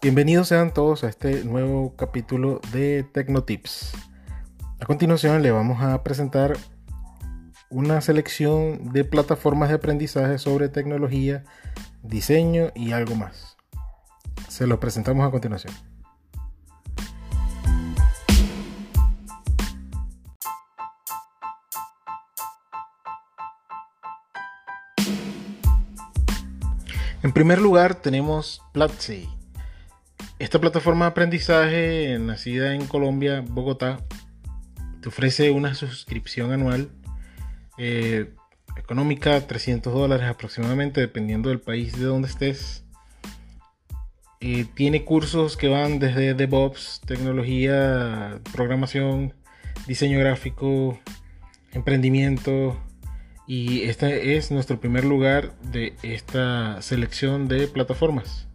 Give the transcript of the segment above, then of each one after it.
Bienvenidos sean todos a este nuevo capítulo de Tecnotips. A continuación le vamos a presentar una selección de plataformas de aprendizaje sobre tecnología, diseño y algo más. Se los presentamos a continuación. En primer lugar tenemos Platzi esta plataforma de aprendizaje, nacida en Colombia, Bogotá, te ofrece una suscripción anual eh, económica, 300 dólares aproximadamente, dependiendo del país de donde estés. Eh, tiene cursos que van desde DevOps, tecnología, programación, diseño gráfico, emprendimiento. Y este es nuestro primer lugar de esta selección de plataformas.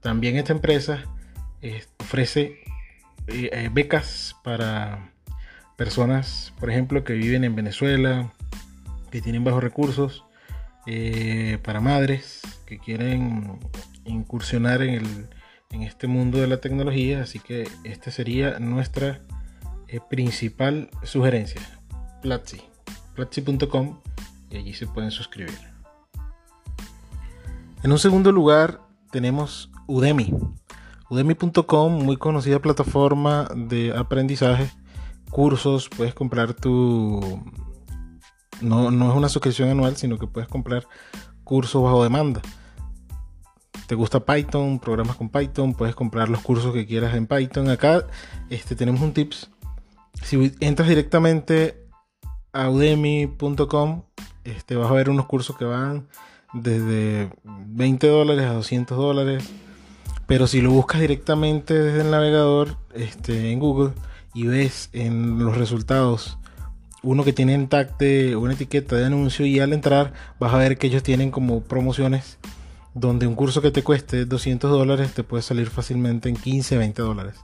También esta empresa eh, ofrece eh, eh, becas para personas, por ejemplo, que viven en Venezuela, que tienen bajos recursos, para madres que quieren incursionar en, en, este mundo de la tecnología. Así que esta sería nuestra principal sugerencia. Platzi, platzi.com y allí se pueden suscribir. En un segundo lugar tenemos Udemy. Udemy.com, muy conocida plataforma de aprendizaje, cursos, puedes comprar tu... No, no es una suscripción anual, sino que puedes comprar cursos bajo demanda. ¿Te gusta Python? Programas con Python, puedes comprar los cursos que quieras en Python. Acá este, tenemos un tips. Si entras directamente a udemy.com, este, vas a ver unos cursos que van desde 20 dólares a 200 dólares pero si lo buscas directamente desde el navegador este, en Google y ves en los resultados uno que tiene en tag de una etiqueta de anuncio y al entrar vas a ver que ellos tienen como promociones donde un curso que te cueste 200 dólares te puede salir fácilmente en 15, 20 dólares.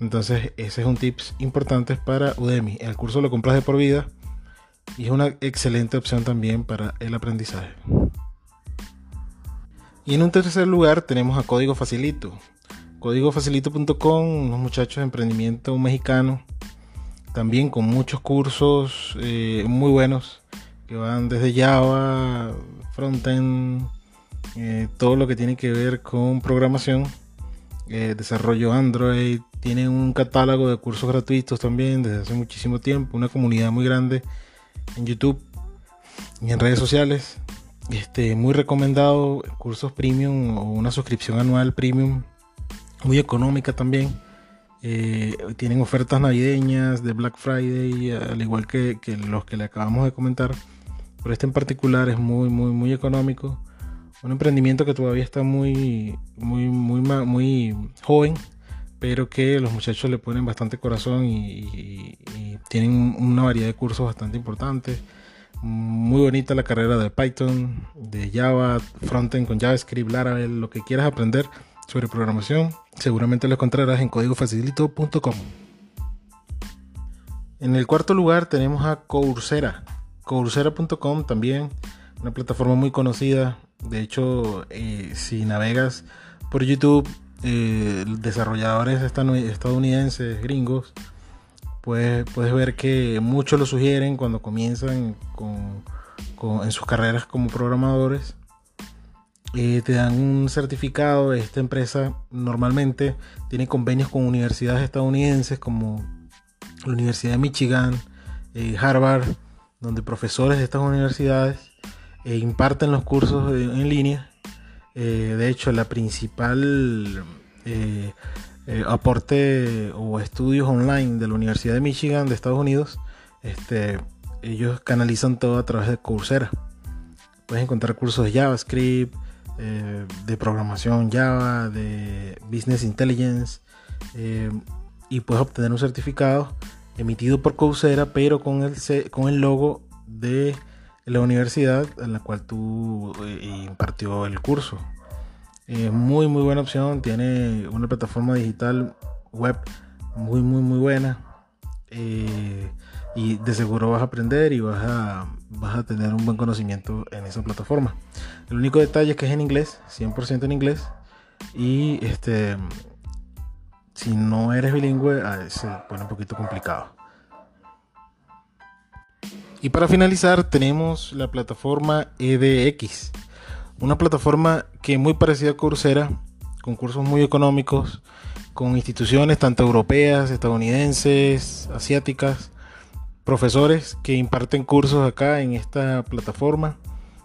Entonces ese es un tips importante para Udemy. El curso lo compras de por vida y es una excelente opción también para el aprendizaje. Y en un tercer lugar tenemos a Código Facilito. Códigofacilito.com, unos muchachos de emprendimiento mexicano, también con muchos cursos eh, muy buenos que van desde Java, frontend, eh, todo lo que tiene que ver con programación, eh, desarrollo Android. Tienen un catálogo de cursos gratuitos también desde hace muchísimo tiempo, una comunidad muy grande en YouTube y en redes sociales. Este, muy recomendado, cursos premium o una suscripción anual premium, muy económica también. Eh, tienen ofertas navideñas de Black Friday, al igual que, los que le acabamos de comentar. Pero este en particular es muy, muy, muy económico. Un emprendimiento que todavía está muy, muy, muy, muy joven, pero que los muchachos le ponen bastante corazón y tienen una variedad de cursos bastante importantes. Muy bonita la carrera de Python, de Java, frontend con JavaScript, Laravel, lo que quieras aprender sobre programación, seguramente lo encontrarás en códigofacilito.com. En el cuarto lugar tenemos a Coursera. Coursera.com también, una plataforma muy conocida. De hecho, eh, si navegas por YouTube, eh, desarrolladores estadounidenses, gringos, puedes, ver que muchos lo sugieren cuando comienzan en sus carreras como programadores. Eh, te dan un certificado. Esta empresa normalmente tiene convenios con universidades estadounidenses como la Universidad de Michigan, Harvard, donde profesores de estas universidades eh, imparten los cursos en línea. de hecho, la principal eh, aporte o estudios online de la Universidad de Michigan de Estados Unidos, este, ellos canalizan todo a través de Coursera. Puedes encontrar cursos de JavaScript, eh, de programación Java, de Business Intelligence, eh, y puedes obtener un certificado emitido por Coursera, pero con el, con el logo de la universidad en la cual tú impartió el curso. Eh, muy, muy buena opción. Tiene una plataforma digital web muy, muy, muy buena. Eh, y de seguro vas a aprender y vas a, vas a tener un buen conocimiento en esa plataforma. El único detalle es que es en inglés, 100% en inglés. Y este, si no eres bilingüe, se pone un poquito complicado. Y para finalizar tenemos la plataforma EDX, una plataforma que es muy parecida a Coursera, con cursos muy económicos, con instituciones tanto europeas, estadounidenses, asiáticas, profesores que imparten cursos acá en esta plataforma,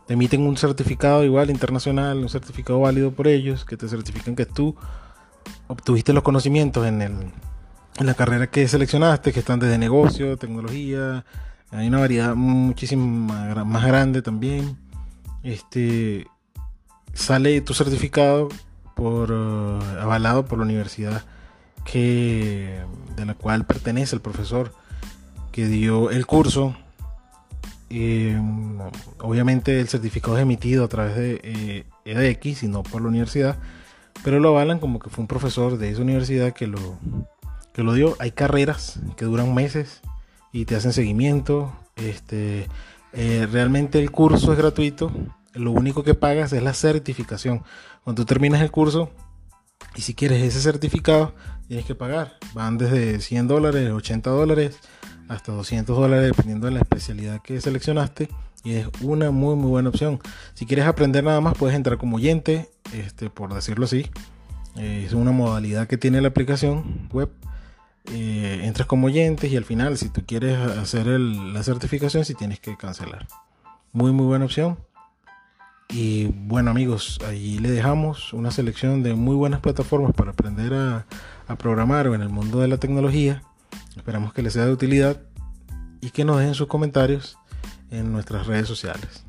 te emiten un certificado igual internacional, un certificado válido por ellos, que te certifican que tú obtuviste los conocimientos en, el, en la carrera que seleccionaste, que están desde negocio, tecnología, hay una variedad muchísimo más grande también. Este sale tu certificado por uh, avalado por la universidad que de la cual pertenece el profesor que dio el curso. Eh, obviamente el certificado es emitido a través de EDX eh, y no por la universidad, pero lo avalan como que fue un profesor de esa universidad que lo, que lo dio. Hay carreras que duran meses y te hacen seguimiento. Este, eh, realmente el curso es gratuito. Lo único que pagas es la certificación. Cuando tú terminas el curso y si quieres ese certificado, tienes que pagar. Van desde 100 dólares, 80 dólares, hasta 200 dólares, dependiendo de la especialidad que seleccionaste. Y es una muy, muy buena opción. Si quieres aprender nada más, puedes entrar como oyente, este, por decirlo así. Es una modalidad que tiene la aplicación web eh, entras como oyentes y al final si tú quieres hacer la certificación si tienes que cancelar. Muy muy buena opción. Y bueno amigos, ahí le dejamos una selección de muy buenas plataformas para aprender a, a programar en el mundo de la tecnología. Esperamos que les sea de utilidad y que nos dejen sus comentarios en nuestras redes sociales.